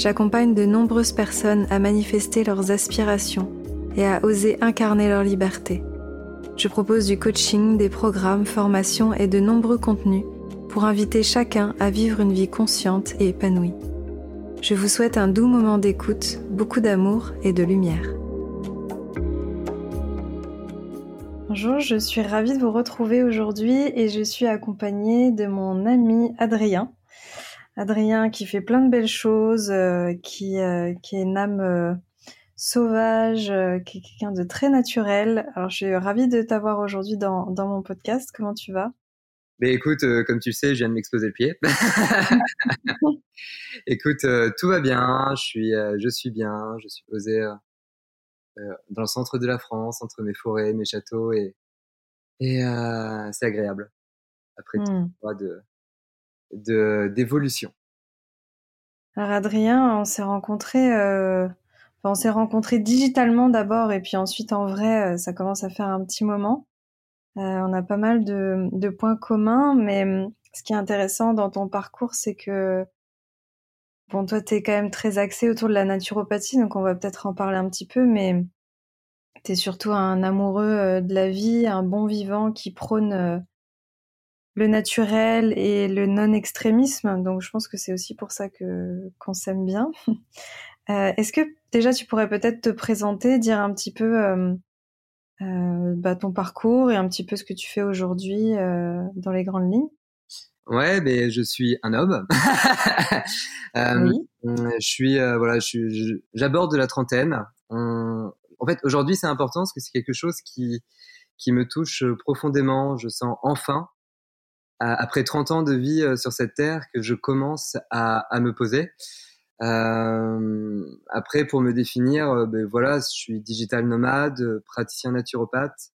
j'accompagne de nombreuses personnes à manifester leurs aspirations et à oser incarner leur liberté. Je propose du coaching, des programmes, formations et de nombreux contenus pour inviter chacun à vivre une vie consciente et épanouie. Je vous souhaite un doux moment d'écoute, beaucoup d'amour et de lumière. Bonjour, je suis ravie de vous retrouver aujourd'hui et je suis accompagnée de mon ami Adrien. Adrien qui fait plein de belles choses, euh, qui, euh, qui est une âme euh, sauvage, qui est quelqu'un de très naturel. Alors je suis ravie de t'avoir aujourd'hui dans, dans mon podcast. Comment tu vas? Ben écoute, comme tu le sais, je viens de m'exploser le pied. écoute, tout va bien. Je suis, je suis bien. Je suis posé dans le centre de la France, entre mes forêts, mes châteaux, et, et c'est agréable. Après tout hmm. mois de, d'évolution. Alors Adrien, on s'est rencontrés, euh, on s'est rencontrés digitalement d'abord et puis ensuite en vrai, euh, ça commence à faire un petit moment. Euh, on a pas mal de, points communs, mais hum, ce qui est intéressant dans ton parcours, c'est que bon, toi, t'es quand même très axé autour de la naturopathie, donc on va peut-être en parler un petit peu, mais t'es surtout un amoureux de la vie, un bon vivant qui prône le naturel et le non-extrémisme. Donc je pense que c'est aussi pour ça que qu'on s'aime bien. Euh, est-ce que déjà tu pourrais peut-être te présenter, dire un petit peu euh, euh, bah, ton parcours et un petit peu ce que tu fais aujourd'hui dans les grandes lignes? Ouais, ben je suis un homme. oui. Je suis voilà, j'aborde la trentaine. En fait, aujourd'hui c'est important parce que c'est quelque chose qui qui me touche profondément. Je sens enfin après 30 ans de vie euh, sur cette terre que je commence à, à me poser. Euh, après, pour me définir, euh, ben voilà, je suis digital nomade, praticien naturopathe.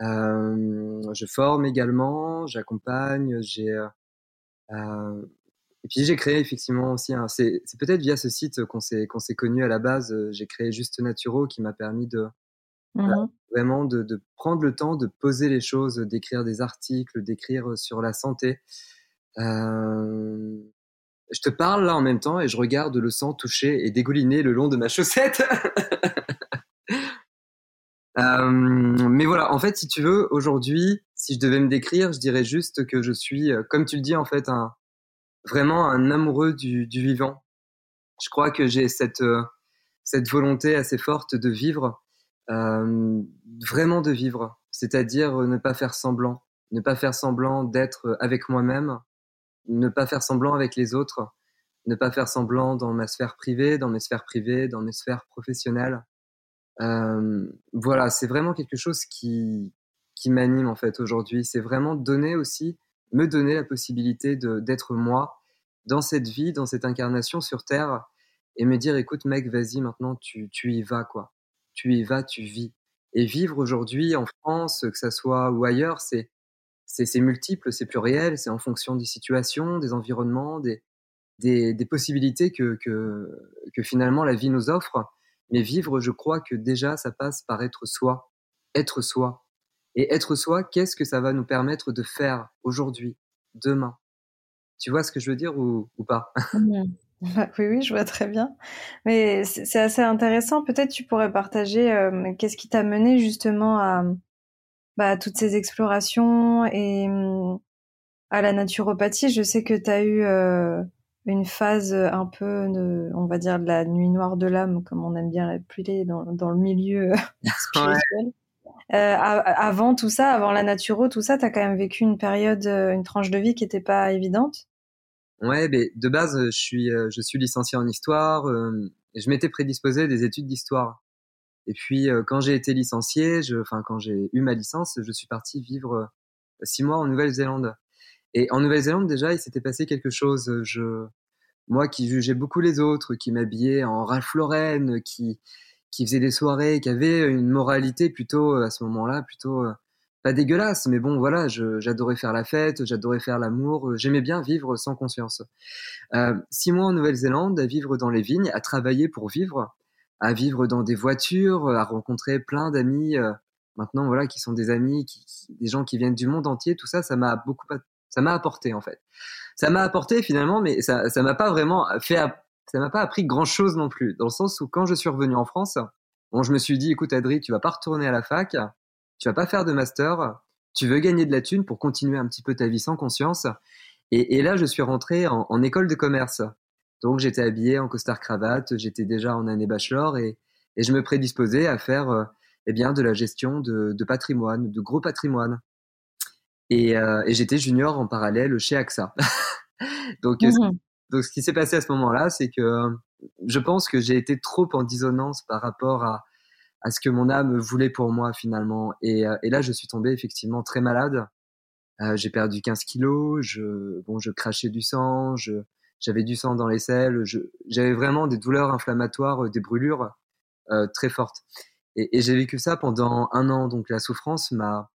Euh, je forme également, j'accompagne, j'ai euh, et puis j'ai créé effectivement aussi. c'est, peut-être via ce site qu'on s'est qu'on connu à la base. J'ai créé Juste Naturo qui m'a permis de Mmh vraiment de, de, prendre le temps de poser les choses, d'écrire des articles, d'écrire sur la santé. Euh, je te parle là en même temps et je regarde le sang toucher et dégouliner le long de ma chaussette. euh, mais voilà, en fait, si tu veux, aujourd'hui, si je devais me décrire, je dirais juste que je suis, euh, comme tu le dis, en fait, un, vraiment un amoureux du, du vivant. Je crois que j'ai cette, euh, cette volonté assez forte de vivre euh, vraiment de vivre, c'est-à-dire ne pas faire semblant, ne pas faire semblant d'être avec moi-même, ne pas faire semblant avec les autres, ne pas faire semblant dans ma sphère privée, dans mes sphères privées, dans mes sphères professionnelles. Euh, voilà, c'est vraiment quelque chose qui, qui m'anime en fait aujourd'hui. C'est vraiment donner aussi, me donner la possibilité d'être moi dans cette vie, dans cette incarnation sur Terre, et me dire, écoute mec, vas-y maintenant, tu, tu y vas quoi tu y vas, tu vis. Et vivre aujourd'hui en France, que ça soit ou ailleurs, c'est c'est multiple, c'est pluriel, c'est en fonction des situations, des environnements, des, des, des possibilités que, que, que finalement la vie nous offre. Mais vivre, je crois que déjà, ça passe par être soi, être soi. Et être soi, qu'est-ce que ça va nous permettre de faire aujourd'hui, demain? Tu vois ce que je veux dire ou, ou pas? Mmh. oui, oui, je vois très bien. Mais c'est assez intéressant. Peut-être tu pourrais partager euh, qu'est-ce qui t'a mené justement à, bah, toutes ces explorations et à la naturopathie? Je sais que tu as eu euh, une phase un peu, de, on va dire, de la nuit noire de l'âme, comme on aime bien l'appeler dans, dans le milieu spirituel. Euh, avant tout ça, avant la naturo, tout ça, tu as quand même vécu une période, une tranche de vie qui n'était pas évidente? Ouais, mais de base, je suis, euh, je suis licencié en histoire. Euh, et je m'étais prédisposé des études d'histoire. Et puis, euh, quand j'ai été licencié, enfin, quand j'ai eu ma licence, je suis parti vivre six mois en Nouvelle-Zélande. Et en Nouvelle-Zélande, déjà, il s'était passé quelque chose. Je, moi qui jugeais beaucoup les autres, qui m'habillais en Ralph Lauren, qui, qui faisait des soirées, qui avait une moralité plutôt à ce moment-là plutôt pas dégueulasse, mais bon, voilà, j'adorais faire la fête, j'adorais faire l'amour, euh, j'aimais bien vivre sans conscience. Euh, six mois en Nouvelle-Zélande, à vivre dans les vignes, à travailler pour vivre, à vivre dans des voitures, à rencontrer plein d'amis, euh, maintenant voilà, qui sont des amis, qui, des gens qui viennent du monde entier, tout ça, ça m'a beaucoup, ça m'a apporté en fait. Ça m'a apporté finalement, mais ça, ça m'a pas vraiment fait, ça m'a pas appris grand chose non plus, dans le sens où quand je suis revenu en France, bon, je me suis dit, écoute Adri, tu vas pas retourner à la fac, tu vas pas faire de master, tu veux gagner de la thune pour continuer un petit peu ta vie sans conscience. Et, là, je suis rentré en, école de commerce. Donc, j'étais habillé en costard cravate, j'étais déjà en année bachelor et, je me prédisposais à faire euh, eh bien, de la gestion de, patrimoine, de gros patrimoine. Euh, et, j'étais junior en parallèle chez AXA. donc, mmh donc, ce qui s'est passé à ce moment-là, c'est que je pense que j'ai été trop en dissonance par rapport à, à ce que mon âme voulait pour moi finalement. Et, euh, et là, je suis tombé effectivement très malade. Euh, j'ai perdu 15 kilos, je, bon, je crachais du sang, je, j'avais du sang dans les selles, j'avais vraiment des douleurs inflammatoires, euh, des brûlures euh, très fortes. Et, et j'ai vécu ça pendant un an. Donc la souffrance m'a,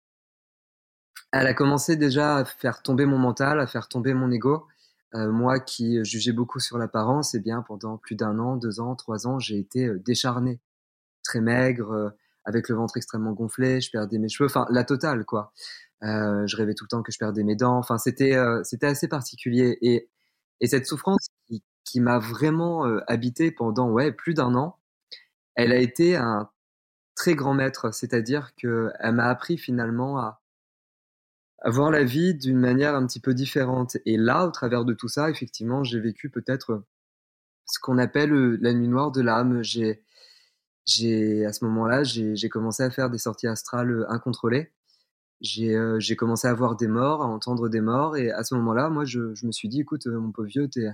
elle a commencé déjà à faire tomber mon mental, à faire tomber mon ego. Euh, moi qui jugeais beaucoup sur l'apparence, eh bien pendant plus d'un an, deux ans, trois ans, j'ai été décharné très maigre, euh, avec le ventre extrêmement gonflé, je perdais mes cheveux, enfin la totale quoi. Euh, je rêvais tout le temps que je perdais mes dents. Enfin, c'était euh, c'était assez particulier et et cette souffrance qui, m'a vraiment habité pendant ouais plus d'un an, elle a été un très grand maître. C'est-à-dire que elle m'a appris finalement à, à voir la vie d'une manière un petit peu différente. Et là, au travers de tout ça, effectivement, j'ai vécu peut-être ce qu'on appelle la nuit noire de l'âme. J'ai j'ai à ce moment-là, j'ai commencé à faire des sorties astrales euh, incontrôlées. Euh, j'ai commencé à voir des morts, à entendre des morts, et à ce moment-là, moi, je, je, me suis dit, écoute, euh, mon pauvre vieux, es,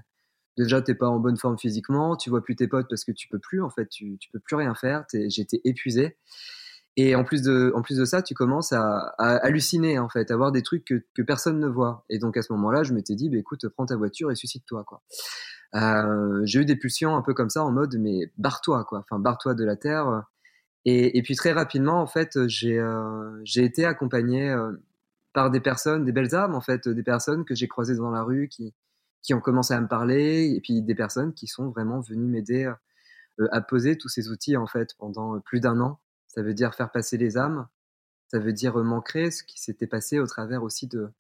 déjà, t'es pas en bonne forme physiquement, tu vois plus tes potes parce que tu peux plus, en fait, tu, tu peux plus rien faire. J'étais épuisé. Et en plus de, en plus de ça, tu commences à, à halluciner, en fait, à voir des trucs que, que personne ne voit. Et donc à ce moment-là, je m'étais dit, bah, écoute, prends ta voiture et suicide-toi, quoi. Euh, j'ai eu des pulsions un peu comme ça en mode mais barre-toi quoi, enfin barre-toi de la terre. Et, puis très rapidement en fait j'ai euh, été accompagné euh, par des personnes, des belles âmes en fait, des personnes que j'ai croisées dans la rue qui qui ont commencé à me parler et puis des personnes qui sont vraiment venues m'aider à poser tous ces outils en fait pendant plus d'un an. Ça veut dire faire passer les âmes, ça veut dire m'ancrer ce qui s'était passé au travers aussi de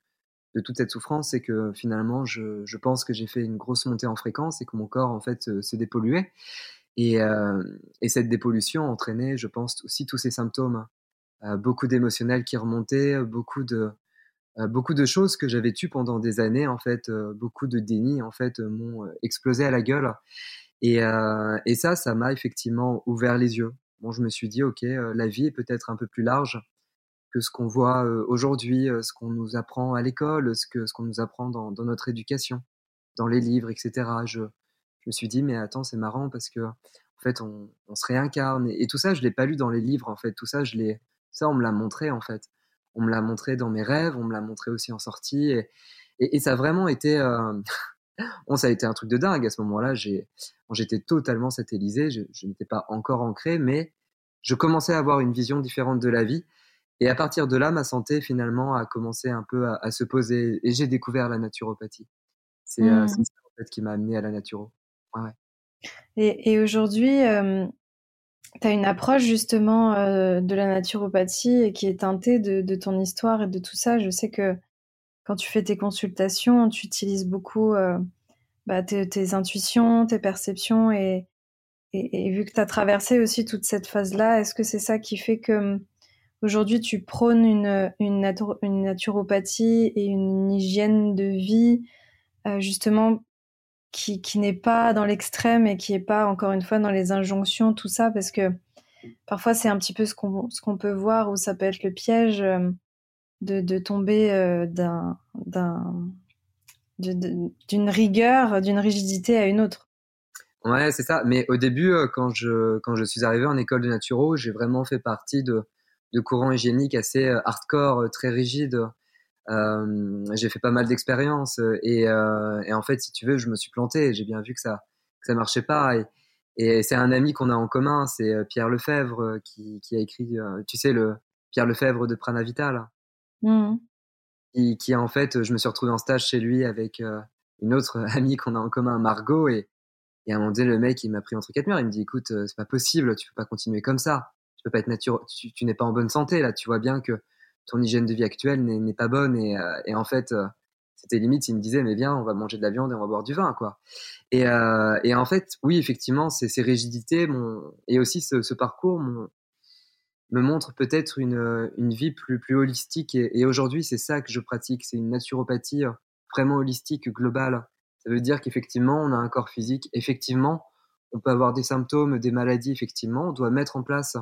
de toute cette souffrance, c'est que finalement, je, pense que j'ai fait une grosse montée en fréquence et que mon corps, en fait, se, dépolluait. Et, euh, et, cette dépollution entraînait, je pense, aussi tous ces symptômes. Euh, beaucoup d'émotionnels qui remontaient, beaucoup de, euh, beaucoup de choses que j'avais tues pendant des années, en fait, euh, beaucoup de déni, en fait, m'ont explosé à la gueule. Et, et ça, ça m'a effectivement ouvert les yeux. Bon, je me suis dit, OK, la vie est peut-être un peu plus large que ce qu'on voit aujourd'hui, ce qu'on nous apprend à l'école, ce que ce qu'on nous apprend dans, notre éducation, dans les livres, etc. Je, je me suis dit mais attends c'est marrant parce que en fait on, on se réincarne. Et, tout ça je l'ai pas lu dans les livres en fait. Tout ça je l'ai ça on me l'a montré en fait. On me l'a montré dans mes rêves on me l'a montré aussi en sortie et, et, ça a vraiment été euh... ça a été un truc de dingue à ce moment-là. J'ai j'étais totalement satellisé je, je n'étais pas encore ancré mais je commençais à avoir une vision différente de la vie et à partir de là, ma santé finalement a commencé un peu à, se poser et j'ai découvert la naturopathie. C'est euh, mmh. ça en fait qui m'a amené à la naturo. Ouais, Et, et aujourd'hui, euh, tu as une approche justement euh, de la naturopathie qui est teintée de, de, ton histoire et de tout ça. Je sais que quand tu fais tes consultations, tu utilises beaucoup bah, tes, tes, intuitions, tes perceptions et, et, et vu que tu as traversé aussi toute cette phase-là, est-ce que c'est ça qui fait que Aujourd'hui, tu prônes une, une, naturopathie et une hygiène de vie, euh, justement, qui, qui n'est pas dans l'extrême et qui n'est pas, encore une fois, dans les injonctions, tout ça, parce que parfois, c'est un petit peu ce qu'on qu'on peut voir, où ça peut être le piège euh, de, de tomber euh, d'un d'une rigueur, d'une rigidité à une autre. Ouais, c'est ça. Mais au début, quand je, quand je suis arrivé en école de naturo, j'ai vraiment fait partie de, de courant hygiénique assez euh, hardcore, euh, très rigide. Euh, j'ai fait pas mal d'expériences et, et, en fait, si tu veux, je me suis planté. J'ai bien vu que ça que ça marchait pas et, Et c'est un ami qu'on a en commun, c'est Pierre Lefebvre qui, qui a écrit, tu sais, le Pierre Lefebvre de Pranavital. Mmh. Qui, qui, en fait, je me suis retrouvé en stage chez lui avec une autre amie qu'on a en commun, Margot, et, et à un moment donné, le mec, il m'a pris entre quatre murs, il me dit, écoute, c'est pas possible, tu peux pas continuer comme ça, tu peux pas être nature, tu, n'es pas en bonne santé, là, tu vois bien que ton hygiène de vie actuelle n'est pas bonne, et, et en fait, c'était limite s'il me disait mais viens on va manger de la viande et on va boire du vin quoi. Et, euh, en fait oui effectivement ces, rigidités et aussi ce, parcours me montre peut-être une, vie plus holistique et, aujourd'hui c'est ça que je pratique c'est une naturopathie vraiment holistique globale. Ça veut dire qu'effectivement on a un corps physique. Effectivement on peut avoir des symptômes des maladies effectivement on doit mettre en place euh,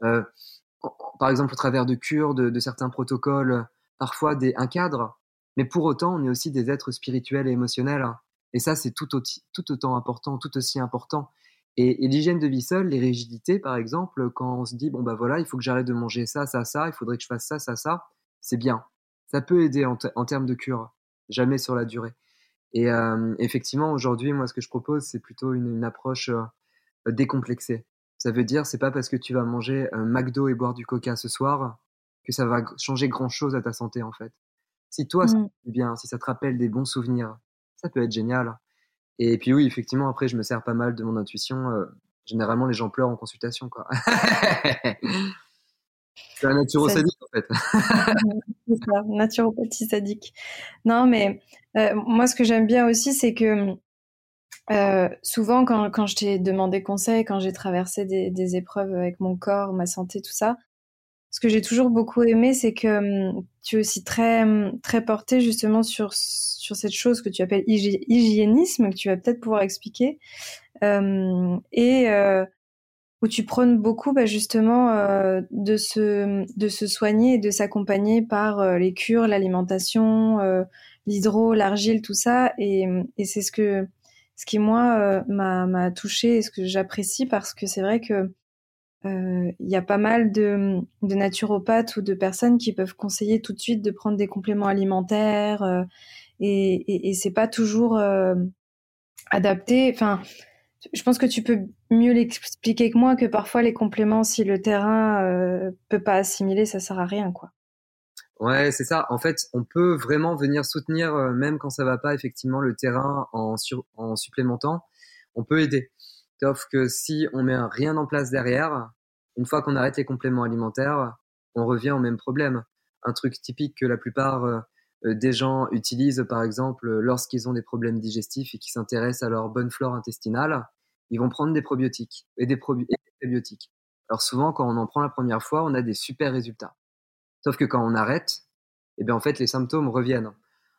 par exemple au travers de cures de, de certains protocoles parfois des, un cadre mais pour autant, on est aussi des êtres spirituels et émotionnels. Hein. Et ça, c'est tout, tout, autant important, tout aussi important. Et, l'hygiène de vie seule, les rigidités, par exemple, quand on se dit, bon, bah voilà, il faut que j'arrête de manger ça, ça, ça, il faudrait que je fasse ça, ça, ça, c'est bien. Ça peut aider en, termes de cure, jamais sur la durée. Et euh, effectivement, aujourd'hui, moi, ce que je propose, c'est plutôt une, approche euh, décomplexée. Ça veut dire, c'est pas parce que tu vas manger un McDo et boire du coca ce soir que ça va changer grand chose à ta santé, en fait. Si toi, ça mmh. bien, si ça te rappelle des bons souvenirs, ça peut être génial. Et puis oui, effectivement, après, je me sers pas mal de mon intuition. Euh, généralement, les gens pleurent en consultation, quoi. C'est un naturo-sadique, en fait. c'est ça, naturopathie sadique. Non, mais euh, moi, ce que j'aime bien aussi, c'est que euh, souvent, quand, quand je t'ai demandé conseil, quand j'ai traversé des, des, épreuves avec mon corps, ma santé, tout ça, ce que j'ai toujours beaucoup aimé, c'est que hum, tu es aussi très, hum, très porté justement sur, sur cette chose que tu appelles hygiénisme, que tu vas peut-être pouvoir expliquer, euh, et euh, où tu prônes beaucoup bah, justement euh, de, se, de se soigner et de s'accompagner par euh, les cures, l'alimentation, l'hydro, l'argile, tout ça. Et, et c'est ce que ce qui moi m'a touché et ce que j'apprécie parce que c'est vrai que il y a pas mal de, de, naturopathes ou de personnes qui peuvent conseiller tout de suite de prendre des compléments alimentaires euh, et, et, et c'est pas toujours euh, adapté. Enfin, je pense que tu peux mieux l'expliquer que moi que parfois les compléments, si le terrain euh, peut pas assimiler, ça sert à rien, quoi. Ouais, c'est ça. En fait, on peut vraiment venir soutenir, même quand ça va pas, effectivement, le terrain en, en supplémentant. On peut aider. Sauf que si on met rien en place derrière, une fois qu'on arrête les compléments alimentaires, on revient au même problème. Un truc typique que la plupart euh, des gens utilisent, par exemple, lorsqu'ils ont des problèmes digestifs et qui s'intéressent à leur bonne flore intestinale, ils vont prendre des probiotiques et des, probiotiques. Alors souvent, quand on en prend la première fois, on a des super résultats. Sauf que quand on arrête, eh bien en fait, les symptômes reviennent.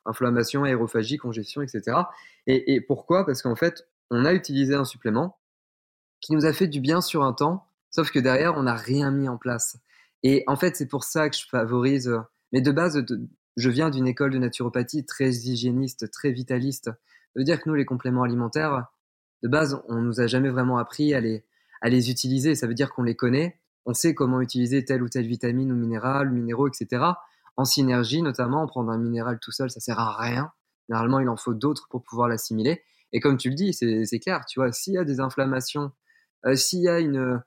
Inflammation, aérophagie, congestion, etc. Et, pourquoi? Parce qu'en fait, on a utilisé un supplément qui nous a fait du bien sur un temps, sauf que derrière, on n'a rien mis en place. Et en fait, c'est pour ça que je favorise. Mais de base, je viens d'une école de naturopathie très hygiéniste, très vitaliste. Ça veut dire que nous, les compléments alimentaires, de base, on nous a jamais vraiment appris à les, à les utiliser. Ça veut dire qu'on les connaît, on sait comment utiliser telle ou telle vitamine ou minéral, minéraux, etc. En synergie, notamment, prendre un minéral tout seul, ça sert à rien. Généralement, il en faut d'autres pour pouvoir l'assimiler. Et comme tu le dis, c'est clair, tu vois, s'il y a des inflammations euh, s'il y a une,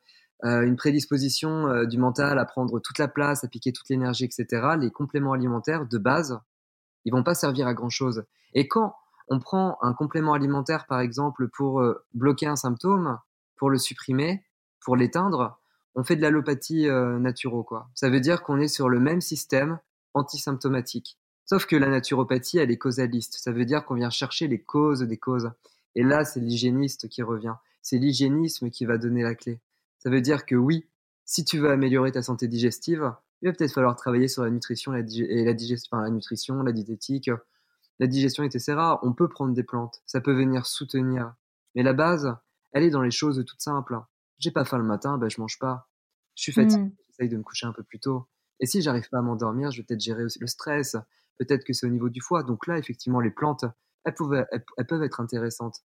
euh, une prédisposition euh, du mental à prendre toute la place, à piquer toute l'énergie, etc., les compléments alimentaires de base, ils vont pas servir à grand chose. Et quand on prend un complément alimentaire, par exemple, pour bloquer un symptôme, pour le supprimer, pour l'éteindre, on fait de l'allopathie euh, naturo, quoi. Ça veut dire qu'on est sur le même système antisymptomatique. Sauf que la naturopathie, elle est causaliste. Ça veut dire qu'on vient chercher les causes des causes. Et là, c'est l'hygiéniste qui revient c'est l'hygiénisme qui va donner la clé. Ça veut dire que oui, si tu veux améliorer ta santé digestive, il va peut-être falloir travailler sur la nutrition, la, et la, digestion, la nutrition, la diététique, la digestion, etc. On peut prendre des plantes, ça peut venir soutenir. Mais la base, elle est dans les choses toutes simples. J'ai pas faim le matin, ben je mange pas. Je suis fatigué, mmh. j'essaye de me coucher un peu plus tôt. Et si j'arrive pas à m'endormir, je vais peut-être gérer aussi le stress. Peut-être que c'est au niveau du foie. Donc là, effectivement, les plantes, elles, elles peuvent être intéressantes.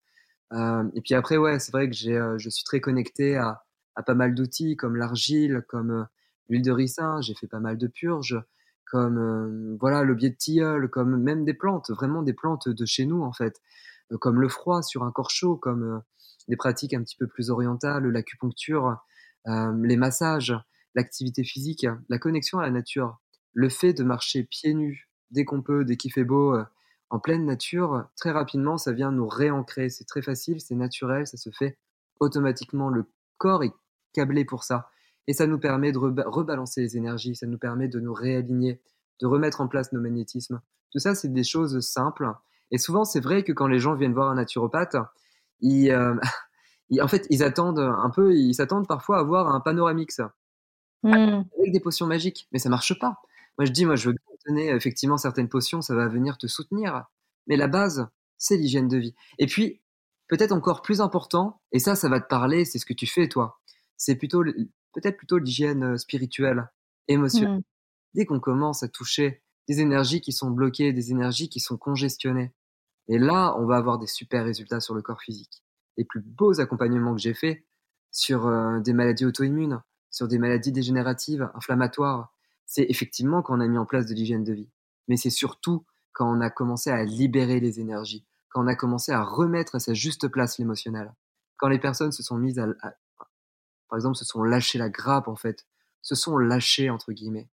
Euh, et puis après, ouais, c'est vrai que j'ai, euh, je suis très connecté à, à pas mal d'outils comme l'argile, comme euh, l'huile de ricin. J'ai fait pas mal de purges, comme voilà le biais de tilleul, comme même des plantes, vraiment des plantes de chez nous en fait. Comme le froid sur un corps chaud, comme des pratiques un petit peu plus orientales, l'acupuncture, les massages, l'activité physique, la connexion à la nature, le fait de marcher pieds nus dès qu'on peut, dès qu'il fait beau, en pleine nature, très rapidement, ça vient nous réancrer. C'est très facile, c'est naturel, ça se fait automatiquement. Le corps est câblé pour ça. Et ça nous permet de rebalancer les énergies, ça nous permet de nous réaligner, de remettre en place nos magnétismes. Tout ça, c'est des choses simples. Et souvent, c'est vrai que quand les gens viennent voir un naturopathe, ils, euh, en fait, ils attendent un peu, ils s'attendent parfois à voir un panoramix mmh. avec des potions magiques, mais ça marche pas. Moi, je dis, moi, je veux bien donner effectivement certaines potions, ça va venir te soutenir, mais la base, c'est l'hygiène de vie. Et puis, peut-être encore plus important, et ça, ça va te parler, c'est ce que tu fais toi. C'est plutôt peut-être plutôt l'hygiène euh, spirituelle, émotionnelle. Mmh. Dès qu'on commence à toucher des énergies qui sont bloquées, des énergies qui sont congestionnées, et là, on va avoir des super résultats sur le corps physique. Les plus beaux accompagnements que j'ai faits sur euh, des maladies auto-immunes, sur des maladies dégénératives, inflammatoires, c'est effectivement quand on a mis en place de l'hygiène de vie. Mais c'est surtout quand on a commencé à libérer les énergies, quand on a commencé à remettre à sa juste place l'émotionnel, quand les personnes se sont mises à, par exemple, se sont lâchés la grappe, en fait, se sont lâchés, entre guillemets.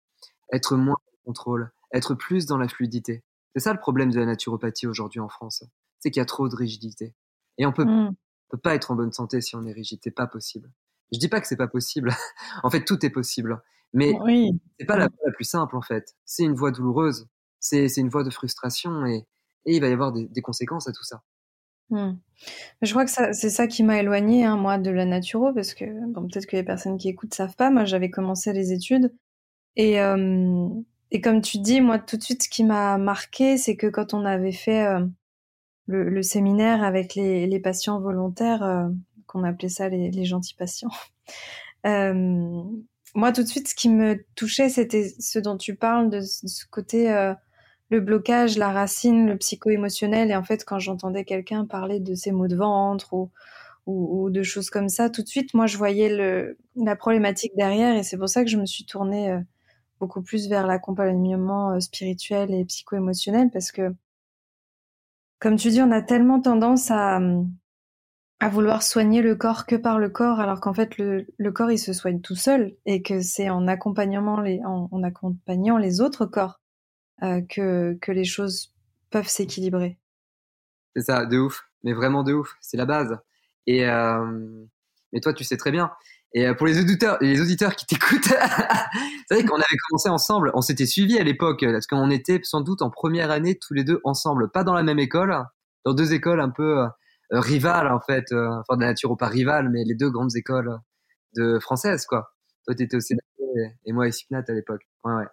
Être moins en contrôle, être plus dans la fluidité. C'est ça le problème de la naturopathie aujourd'hui en France. C'est qu'il y a trop de rigidité. Et on peut, mmh. peut pas être en bonne santé si on est rigide. C'est pas possible. Je dis pas que c'est pas possible. en fait, tout est possible. Mais oui. c'est pas la voie la plus simple, en fait. C'est une voie douloureuse. C'est une voie de frustration et, et il va y avoir des conséquences à tout ça. Mmh. Je crois que c'est ça qui m'a éloignée, hein, moi, de la naturo, parce que bon, peut-être que les personnes qui écoutent savent pas. Moi, j'avais commencé les études et et comme tu dis, moi, tout de suite, ce qui m'a marqué, c'est que quand on avait fait le, le, séminaire avec les, patients volontaires, qu'on appelait ça les, gentils patients, moi, tout de suite, ce qui me touchait, c'était ce dont tu parles, de, ce côté le blocage, la racine, le psycho-émotionnel. Et en fait, quand j'entendais quelqu'un parler de ses maux de ventre ou, de choses comme ça, tout de suite, moi, je voyais la problématique derrière. Et c'est pour ça que je me suis tournée euh, beaucoup plus vers l'accompagnement euh, spirituel et psycho-émotionnel parce que, comme tu dis, on a tellement tendance à, à vouloir soigner le corps que par le corps, alors qu'en fait, le, le, corps, il se soigne tout seul et que c'est en accompagnement les, en accompagnant les autres corps euh, que, que les choses peuvent s'équilibrer. C'est ça, de ouf, mais vraiment de ouf, c'est la base. Et euh, mais toi, tu sais très bien. Et euh, pour les auditeurs, les auditeurs qui t'écoutent, c'est vrai qu'on avait commencé ensemble, on s'était suivis à l'époque, parce qu'on était sans doute en première année tous les deux ensemble, pas dans la même école, dans deux écoles un peu euh, rivales en fait, enfin de la nature ou pas rivales, mais les deux grandes écoles de françaises quoi. Toi, t'étais au CNAP et moi à Cipnat à l'époque. Ouais, ouais.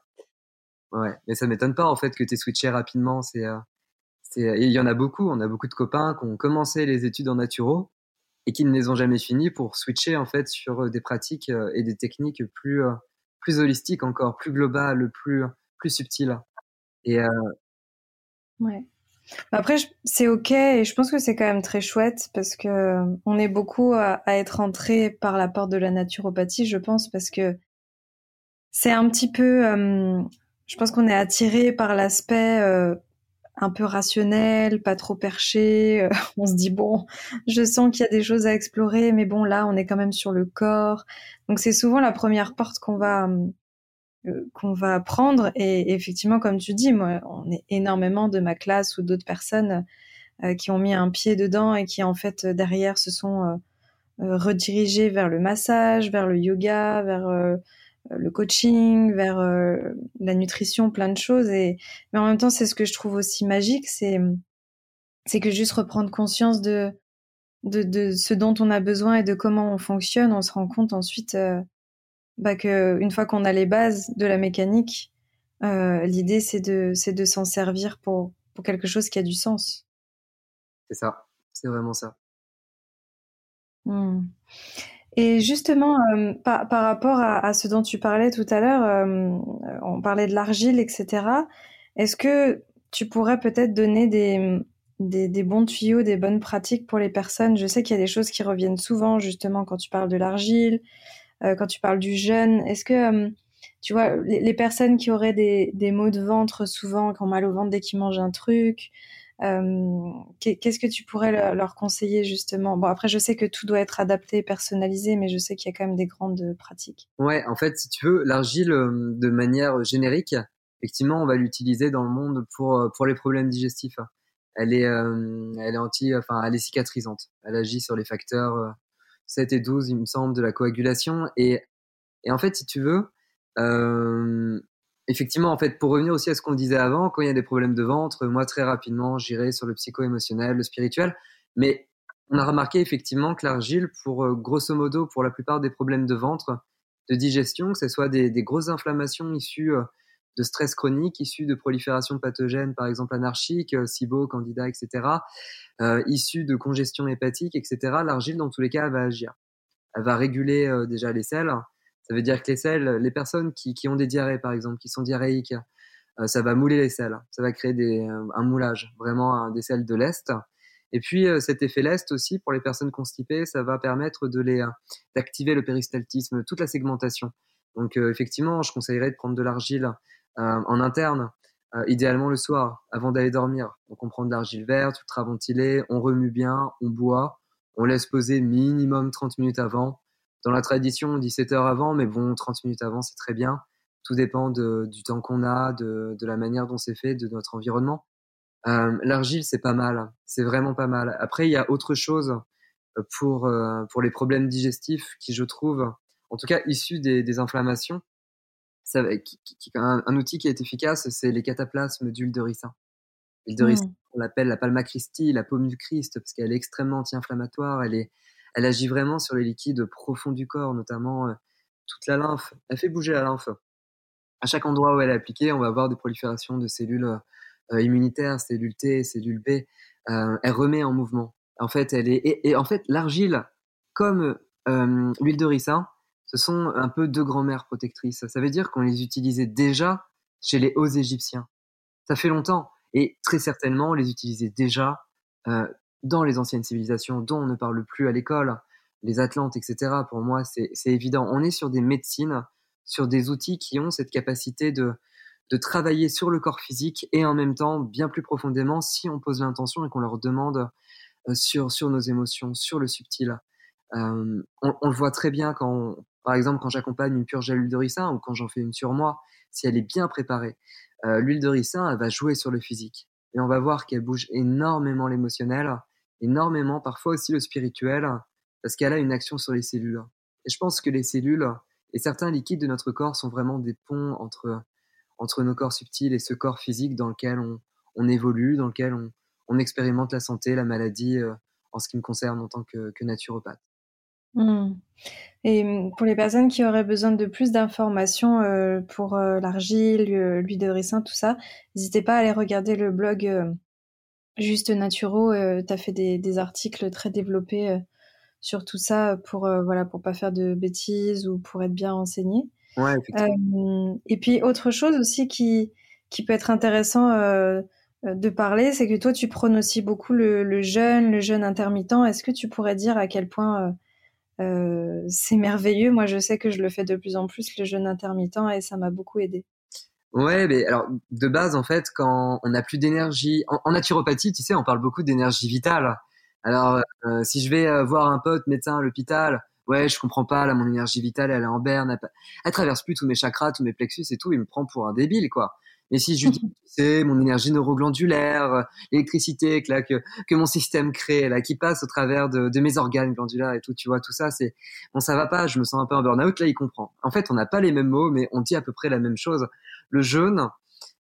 Ouais, mais ça m'étonne pas en fait que tu switché rapidement. C'est, euh, c'est, il y en a beaucoup. On a beaucoup de copains qui ont commencé les études en naturo et qui ne les ont jamais finies pour switcher en fait sur euh, des pratiques euh, et des techniques plus, plus holistiques encore, plus globales, plus, plus subtiles. Et ouais. Après, c'est ok et je pense que c'est quand même très chouette parce que on est beaucoup à, être entré par la porte de la naturopathie, je pense, parce que c'est un petit peu je pense qu'on est attiré par l'aspect euh, un peu rationnel, pas trop perché. Euh, on se dit bon, je sens qu'il y a des choses à explorer, mais bon là, on est quand même sur le corps. Donc c'est souvent la première porte qu'on va euh, qu'on va prendre. Et effectivement, comme tu dis, moi, on est énormément de ma classe ou d'autres personnes qui ont mis un pied dedans et qui en fait derrière se sont redirigés vers le massage, vers le yoga, vers euh, le coaching, vers euh, la nutrition, plein de choses. Et mais en même temps, c'est ce que je trouve aussi magique, c'est c'est que juste reprendre conscience de, de, de ce dont on a besoin et de comment on fonctionne, on se rend compte ensuite euh, bah que une fois qu'on a les bases de la mécanique, euh, l'idée c'est de c'est de s'en servir pour pour quelque chose qui a du sens. C'est ça, c'est vraiment ça. Mmh. Et justement, euh, par, rapport à, ce dont tu parlais tout à l'heure, euh, on parlait de l'argile, etc. Est-ce que tu pourrais peut-être donner des, bons tuyaux, des bonnes pratiques pour les personnes? Je sais qu'il y a des choses qui reviennent souvent, justement, quand tu parles de l'argile, euh, quand tu parles du jeûne. Est-ce que, tu vois, les, les, personnes qui auraient des, des maux de ventre souvent, qui ont mal au ventre dès qu'ils mangent un truc, Qu'est-ce que tu pourrais leur conseiller justement? Bon, après, je sais que tout doit être adapté, personnalisé, mais je sais qu'il y a quand même des grandes pratiques. Ouais, en fait, si tu veux, l'argile, de manière générique, effectivement, on va l'utiliser dans le monde pour, pour les problèmes digestifs. Elle est, elle est anti, enfin, elle est cicatrisante. Elle agit sur les facteurs 7 et 12, il me semble, de la coagulation. Et, et en fait, si tu veux, euh, effectivement, en fait, pour revenir aussi à ce qu'on disait avant, quand il y a des problèmes de ventre, moi, très rapidement, j'irai sur le psycho-émotionnel, le spirituel. Mais on a remarqué effectivement que l'argile, pour euh, grosso modo, pour la plupart des problèmes de ventre, de digestion, que ce soit des, des grosses inflammations issues euh, de stress chronique, issues de prolifération pathogène, par exemple anarchique, SIBO, candida, etc., euh, issues de congestion hépatique, etc., l'argile, dans tous les cas, elle va agir. Elle va réguler déjà les selles, ça veut dire que les selles, les personnes qui, qui ont des diarrhées, par exemple, qui sont diarrhéiques, euh, ça va mouler les selles. Ça va créer des, euh, un moulage, vraiment des selles de l'est. Et puis euh, cet effet lest aussi pour les personnes constipées, ça va permettre de d'activer le péristaltisme, toute la segmentation. Donc effectivement, je conseillerais de prendre de l'argile en interne, idéalement le soir, avant d'aller dormir. Donc on prend de l'argile verte, ultra ventilée, on remue bien, on boit, on laisse poser minimum 30 minutes avant dans la tradition, on dit 7 heures avant, mais bon, 30 minutes avant, c'est très bien. Tout dépend de, du temps qu'on a, de, de, la manière dont c'est fait, de notre environnement. Euh, L'argile, c'est pas mal. C'est vraiment pas mal. Après, il y a autre chose pour, euh, pour les problèmes digestifs qui, je trouve, en tout cas issus des, des inflammations. Ça, qui, qui, un, un, outil qui est efficace, c'est les cataplasmes d'huile de ricin. L'huile de ricin, mmh. on l'appelle la palma Christi, la paume du Christ, parce qu'elle est extrêmement anti-inflammatoire. Elle est, elle agit vraiment sur les liquides profonds du corps, notamment euh, toute la lymphe. Elle fait bouger la lymphe. À chaque endroit où elle est appliquée, on va avoir des proliférations de cellules euh, immunitaires, cellules T, cellules B. Euh, elle remet en mouvement. En fait, elle est et, en fait l'argile, comme l'huile de ricin, ce sont un peu deux grand-mères protectrices. Ça veut dire qu'on les utilisait déjà chez les hauts égyptiens. Ça fait longtemps et très certainement on les utilisait déjà dans les anciennes civilisations dont on ne parle plus à l'école, les Atlantes, etc. Pour moi, c'est évident. On est sur des médecines, sur des outils qui ont cette capacité de, de travailler sur le corps physique et en même temps, bien plus profondément, si on pose l'intention et qu'on leur demande euh, sur, sur nos émotions, sur le subtil. Euh, on, le voit très bien quand, par exemple, quand j'accompagne une purge à l'huile de ricin ou quand j'en fais une sur moi, si elle est bien préparée. Euh, l'huile de ricin, va jouer sur le physique. Et on va voir qu'elle bouge énormément l'émotionnel énormément, parfois aussi le spirituel, parce qu'elle a une action sur les cellules. Et je pense que les cellules et certains liquides de notre corps sont vraiment des ponts entre, entre nos corps subtils et ce corps physique dans lequel on, évolue, dans lequel on, expérimente la santé, la maladie, euh, en ce qui me concerne en tant que, naturopathe. Mmh. Et mmh, pour les personnes qui auraient besoin de plus d'informations euh, pour euh, l'argile, l'huile de ricin, tout ça, n'hésitez pas à aller regarder le blog Juste Naturo, euh, tu as fait des, des, articles très développés euh, sur tout ça pour euh, voilà pour pas faire de bêtises ou pour être bien renseigné. Ouais, et puis autre chose aussi qui qui peut être intéressant de parler, c'est que toi tu prônes aussi beaucoup le, le jeûne, le jeûne intermittent. Est-ce que tu pourrais dire à quel point c'est merveilleux? Moi, je sais que je le fais de plus en plus le jeûne intermittent et ça m'a beaucoup aidé. Ouais, mais alors de base en fait, quand on n'a plus d'énergie, en, naturopathie, tu sais, on parle beaucoup d'énergie vitale. Alors euh, si je vais euh, voir un pote médecin à l'hôpital, ouais, je comprends pas, là mon énergie vitale, elle est en berne, elle, traverse plus tous mes chakras, tous mes plexus et tout, il me prend pour un débile quoi. Mais si je lui dis, mon énergie neuroglandulaire, l'électricité que, que, que, mon système crée, là, qui passe au travers de, de, mes organes glandulaires et tout, tu vois, tout ça, c'est, bon, ça va pas, je me sens un peu en burn-out, là, il comprend. En fait, on n'a pas les mêmes mots, mais on dit à peu près la même chose le jeûne,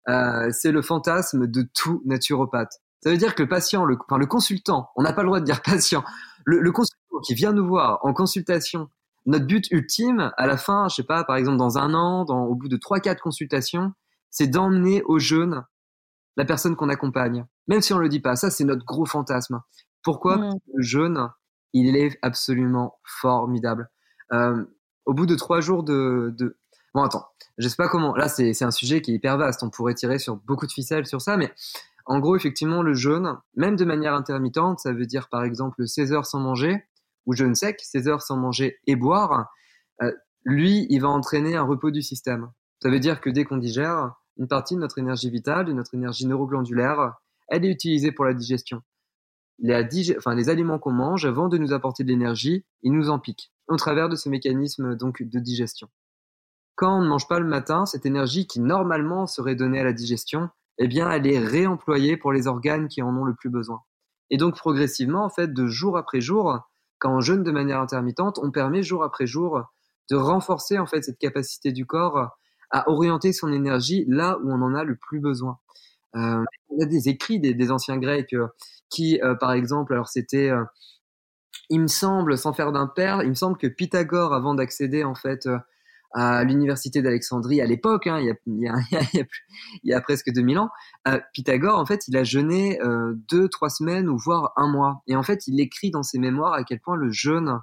euh, c'est le fantasme de tout naturopathe. Ça veut dire que le patient, le, enfin le consultant, on n'a pas le droit de dire patient, le, consultant qui vient nous voir en consultation, notre but ultime, à la fin, je sais pas, par exemple dans un an, dans, au bout de trois quatre consultations, c'est d'emmener au jeûne la personne qu'on accompagne, même si on le dit pas. Ça, c'est notre gros fantasme. Pourquoi? Mmh. Le jeûne, il est absolument formidable. Euh, au bout de trois jours de, de... bon attends, je sais pas comment. Là, c'est un sujet qui est hyper vaste. On pourrait tirer sur beaucoup de ficelles sur ça, mais en gros, effectivement, le jeûne, même de manière intermittente, ça veut dire par exemple 16 heures sans manger ou jeûne sec, 16 heures sans manger et boire. Euh, lui, il va entraîner un repos du système. Ça veut dire que dès qu'on digère, une partie de notre énergie vitale, de notre énergie neuroglandulaire, elle est utilisée pour la digestion. Enfin, les aliments qu'on mange, avant de nous apporter de l'énergie, ils nous en piquent au travers de ce mécanisme donc de digestion. Quand on ne mange pas le matin, cette énergie qui normalement serait donnée à la digestion, eh bien, elle est réemployée pour les organes qui en ont le plus besoin. Et donc, progressivement, en fait, de jour après jour, quand on jeûne de manière intermittente, on permet jour après jour de renforcer, en fait, cette capacité du corps à orienter son énergie là où on en a le plus besoin. Euh, on a des écrits des, anciens Grecs euh, qui, euh, par exemple, alors c'était, il me semble, sans faire père, il me semble que Pythagore, avant d'accéder en fait à l'université d'Alexandrie à l'époque, hein, il, y a, il, y a, il, presque 2000 ans, Pythagore, en fait, il a jeûné deux, trois semaines ou voire un mois. Et en fait, il écrit dans ses mémoires à quel point le jeûne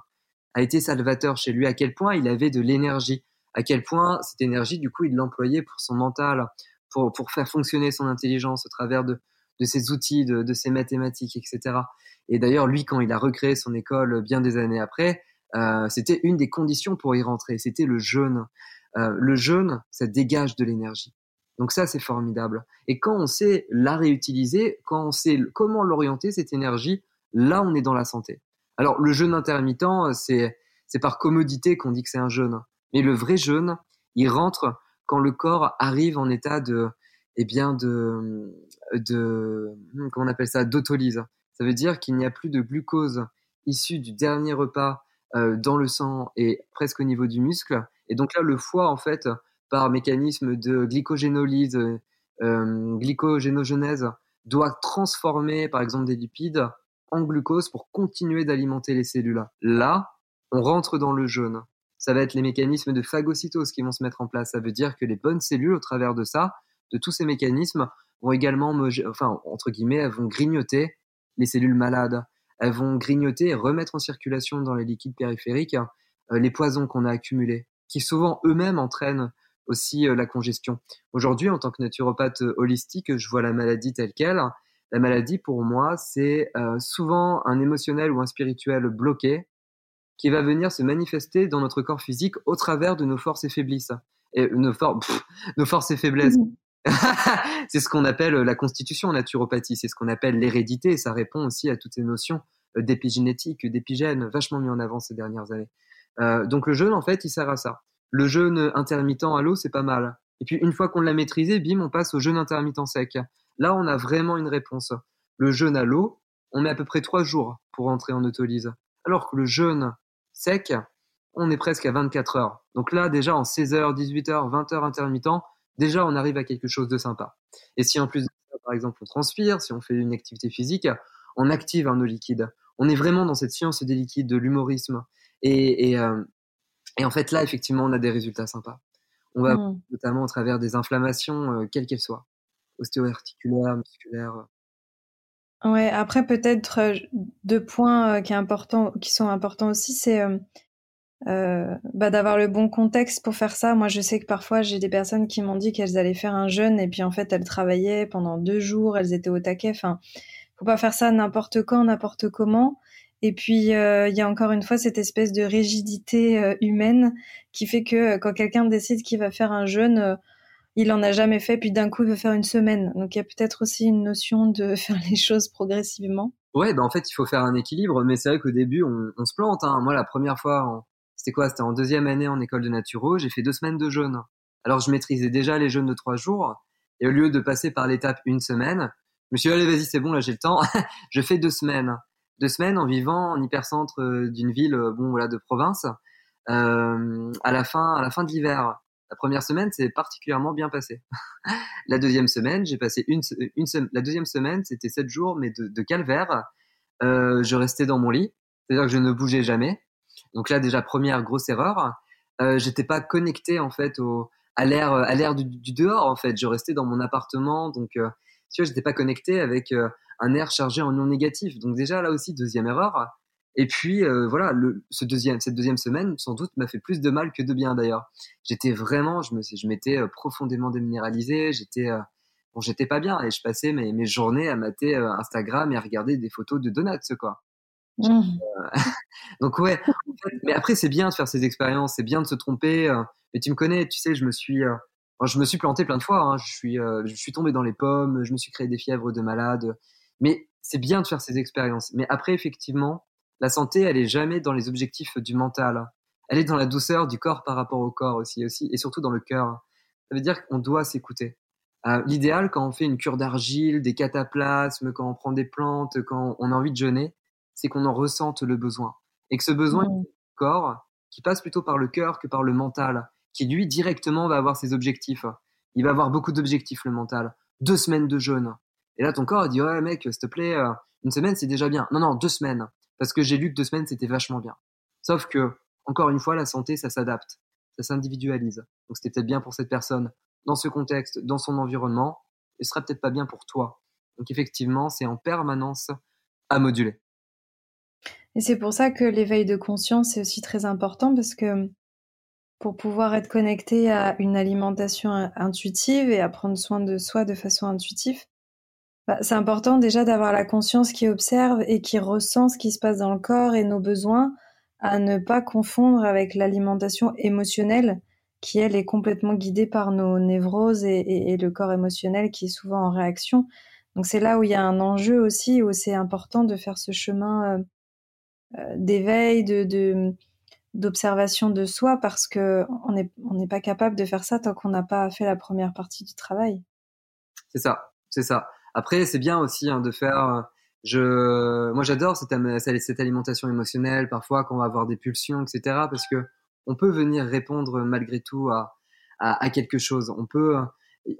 a été salvateur chez lui, à quel point il avait de l'énergie à quel point cette énergie, du coup, il l'employait pour son mental, pour, pour faire fonctionner son intelligence au travers de, de ses outils, de, de ses mathématiques, etc. Et d'ailleurs, lui, quand il a recréé son école bien des années après, euh, c'était une des conditions pour y rentrer, c'était le jeûne. Euh, le jeûne, ça dégage de l'énergie. Donc ça, c'est formidable. Et quand on sait la réutiliser, quand on sait comment l'orienter, cette énergie, là, on est dans la santé. Alors, le jeûne intermittent, c'est, c'est par commodité qu'on dit que c'est un jeûne. Mais le vrai jeûne, il rentre quand le corps arrive en état de, eh bien, de, de, hmm, comment on appelle ça, d'autolyse. Ça veut dire qu'il n'y a plus de glucose issu du dernier repas euh, dans le sang et presque au niveau du muscle. Et donc là, le foie, en fait, par mécanisme de glycogénolyse, euh, glycogénogenèse, doit transformer, par exemple, des lipides en glucose pour continuer d'alimenter les cellules. Là, on rentre dans le jeûne ça va être les mécanismes de phagocytose qui vont se mettre en place. Ça veut dire que les bonnes cellules, au travers de ça, de tous ces mécanismes, vont également, enfin, entre guillemets, vont grignoter les cellules malades. Elles vont grignoter et remettre en circulation dans les liquides périphériques euh, les poisons qu'on a accumulés, qui souvent eux-mêmes entraînent aussi euh, la congestion. Aujourd'hui, en tant que naturopathe euh, holistique, je vois la maladie telle qu'elle. La maladie, pour moi, c'est souvent un émotionnel ou un spirituel bloqué qui va venir se manifester dans notre corps physique au travers de nos forces et faiblesses. Nos forces et faiblesses. Mmh. c'est ce qu'on appelle la constitution en naturopathie, c'est ce qu'on appelle l'hérédité, ça répond aussi à toutes ces notions euh, d'épigénétique, d'épigène, vachement mis en avant ces dernières années. Euh, donc le jeûne, en fait, il sert à ça. Le jeûne intermittent à l'eau, c'est pas mal. Et puis une fois qu'on l'a maîtrisé, bim, on passe au jeûne intermittent sec. Là, on a vraiment une réponse. Le jeûne à l'eau, on met à peu près trois jours pour entrer en autolyse. Alors que le jeûne sec, on est presque à 24 heures. Donc là, déjà en 16 heures, 18 heures, 20 heures intermittent, déjà on arrive à quelque chose de sympa. Et si en plus de ça, par exemple, on transpire, si on fait une activité physique, on active un eau liquide. On est vraiment dans cette science des liquides, de l'humorisme. Et, euh, en fait, là, effectivement, on a des résultats sympas. On va mmh. notamment au travers des inflammations, euh, quelles qu'elles soient, ostéo-articulaires, musculaires. Ouais, après peut-être euh, deux points qui, est important, qui sont importants aussi, c'est euh, bah, d'avoir le bon contexte pour faire ça. Moi, je sais que parfois j'ai des personnes qui m'ont dit qu'elles allaient faire un jeûne et puis en fait elles travaillaient pendant deux jours, elles étaient au taquet. Enfin, faut pas faire ça n'importe quand, n'importe comment. Et puis il y a encore une fois cette espèce de rigidité humaine qui fait que quand quelqu'un décide qu'il va faire un jeûne il en a jamais fait, puis d'un coup il veut faire une semaine. Donc il y a peut-être aussi une notion de faire les choses progressivement. Ouais, bah en fait il faut faire un équilibre, mais c'est vrai qu'au début on, se plante. Hein. Moi la première fois, c'était quoi? C'était en deuxième année en école de naturo, j'ai fait deux semaines de jeûne. Alors je maîtrisais déjà les jeûnes de trois jours, et au lieu de passer par l'étape une semaine, je me suis dit allez vas-y c'est bon là j'ai le temps, je fais deux semaines. Deux semaines en vivant en hypercentre euh, d'une ville, euh, bon voilà de province, euh, à la fin à la fin de l'hiver. La première semaine, c'est particulièrement bien passé. la deuxième semaine, j'ai passé une, semaine. La deuxième semaine, c'était sept jours, mais de, calvaire. Je restais dans mon lit, c'est-à-dire que je ne bougeais jamais. Donc là, déjà première grosse erreur. Euh, j'étais pas connecté en fait au, à l'air, à l'air du, dehors en fait. Je restais dans mon appartement, donc euh, tu vois, j'étais pas connecté avec euh, un air chargé en ions négatifs. Donc déjà là aussi deuxième erreur. Et puis euh, voilà, le, ce deuxième, cette deuxième semaine, sans doute, m'a fait plus de mal que de bien d'ailleurs. J'étais vraiment, je me, je m'étais euh, profondément déminéralisé. J'étais, bon, j'étais pas bien et je passais mes, mes journées à mater Instagram et à regarder des photos de donuts, quoi. Mmh. Donc ouais, mais après c'est bien de faire ces expériences, c'est bien de se tromper. mais tu me connais, tu sais, je me suis, je me suis planté plein de fois. Hein. Je suis, euh, je suis tombé dans les pommes. Je me suis créé des fièvres de malade. Mais c'est bien de faire ces expériences. Mais après, effectivement, la santé, elle est jamais dans les objectifs du mental. Elle est dans la douceur du corps par rapport au corps aussi, aussi, et surtout dans le cœur. Ça veut dire qu'on doit s'écouter. Euh, L'idéal, quand on fait une cure d'argile, des cataplasmes, quand on prend des plantes, quand on a envie de jeûner, c'est qu'on en ressente le besoin. Et que ce besoin mmh. du corps, qui passe plutôt par le cœur que par le mental, qui lui directement va avoir ses objectifs. Il va avoir beaucoup d'objectifs, le mental. Deux semaines de jeûne. Et là, ton corps dit ouais mec, s'il te plaît, euh, une semaine c'est déjà bien. Non non, deux semaines, parce que j'ai lu que deux semaines c'était vachement bien. Sauf que encore une fois, la santé ça s'adapte, ça s'individualise. Donc c'était peut-être bien pour cette personne dans ce contexte, dans son environnement, et ce sera peut-être pas bien pour toi. Donc effectivement, c'est en permanence à moduler. Et c'est pour ça que l'éveil de conscience est aussi très important parce que pour pouvoir être connecté à une alimentation intuitive et à prendre soin de soi de façon intuitive, bah, c'est important déjà d'avoir la conscience qui observe et qui ressent ce qui se passe dans le corps et nos besoins, à ne pas confondre avec l'alimentation émotionnelle qui, elle, est complètement guidée par nos névroses et, le corps émotionnel qui est souvent en réaction. Donc c'est là où il y a un enjeu aussi, où c'est important de faire ce chemin euh, euh, d'éveil, de, d'observation de soi, parce que on n'est pas capable de faire ça tant qu'on n'a pas fait la première partie du travail. C'est ça, c'est ça. Après, c'est bien aussi hein, de faire. Euh, je, moi, j'adore cette, alimentation émotionnelle. Parfois, quand on va avoir des pulsions, etc., parce que on peut venir répondre malgré tout à, à, quelque chose. On peut,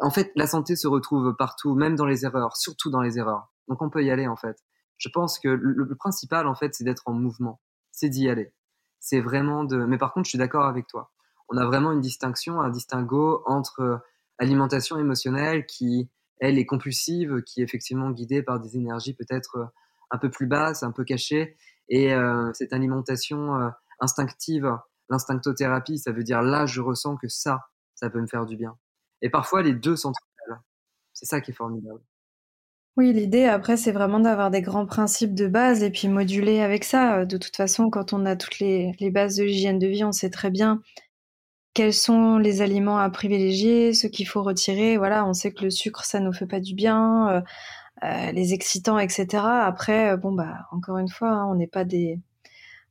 en fait, la santé se retrouve partout, même dans les erreurs, surtout dans les erreurs. Donc, on peut y aller, en fait. Je pense que le, principal, en fait, c'est d'être en mouvement. C'est d'y aller. C'est vraiment de. Mais par contre, je suis d'accord avec toi. On a vraiment une distinction, un distinguo entre alimentation émotionnelle qui, elle, est compulsive, qui est effectivement guidée par des énergies peut-être un peu plus basses, un peu cachées, et euh, cette alimentation euh, instinctive L'instinctothérapie, ça veut dire là, je ressens que ça, ça peut me faire du bien. Et parfois, les deux sont C'est ça qui est formidable. Oui, l'idée après, c'est vraiment d'avoir des grands principes de base et puis moduler avec ça. De toute façon, quand on a toutes les, bases de l'hygiène de vie, on sait très bien quels sont les aliments à privilégier, ce qu'il faut retirer. Voilà, on sait que le sucre, ça nous fait pas du bien, euh, euh, les excitants, etc. Après, bon bah, encore une fois, hein, on n'est pas des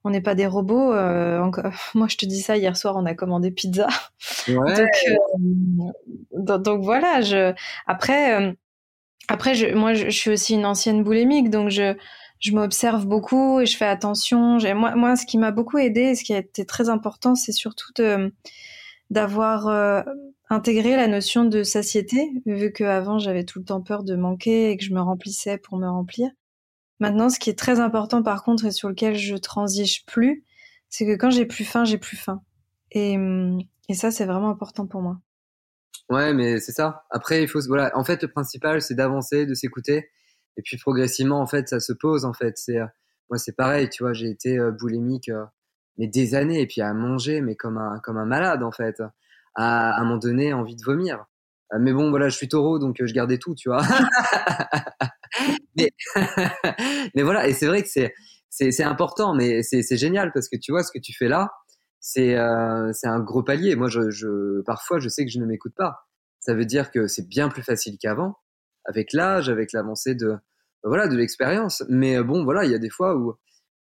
on n'est pas des robots. Euh, moi, je te dis ça, hier soir, on a commandé pizza. Euh, donc, voilà, je... après, euh, après je, moi, je, suis aussi une ancienne boulémique, donc je, je m'observe beaucoup et je fais attention. Moi, moi, ce qui m'a beaucoup aidé, ce qui a été très important, c'est surtout d'avoir intégré la notion de satiété, vu qu'avant, j'avais tout le temps peur de manquer et que je me remplissais pour me remplir. Maintenant, ce qui est très important par contre et sur lequel je transige plus, c'est que quand j'ai plus faim, j'ai plus faim. Et, et ça, c'est vraiment important pour moi. Ouais, mais c'est ça. Après, il faut, voilà. En fait, le principal, c'est d'avancer, de s'écouter. Et puis, progressivement, en fait, ça se pose, en fait. C'est, euh, moi, c'est pareil, tu vois, j'ai été euh, boulémique, euh, mais des années, et puis à manger, mais comme un, comme un malade, en fait. À, à un moment donné, envie de vomir. mais bon, voilà, je suis taureau, donc je gardais tout, tu vois. mais, mais voilà, et c'est vrai que c'est, c'est, important, mais c'est, c'est génial parce que tu vois ce que tu fais là, c'est, euh, un gros palier. Moi, je, je, parfois, je sais que je ne m'écoute pas. Ça veut dire que c'est bien plus facile qu'avant, avec l'âge, avec l'avancée de, voilà, de l'expérience. Mais euh, bon, voilà, il y a des fois où,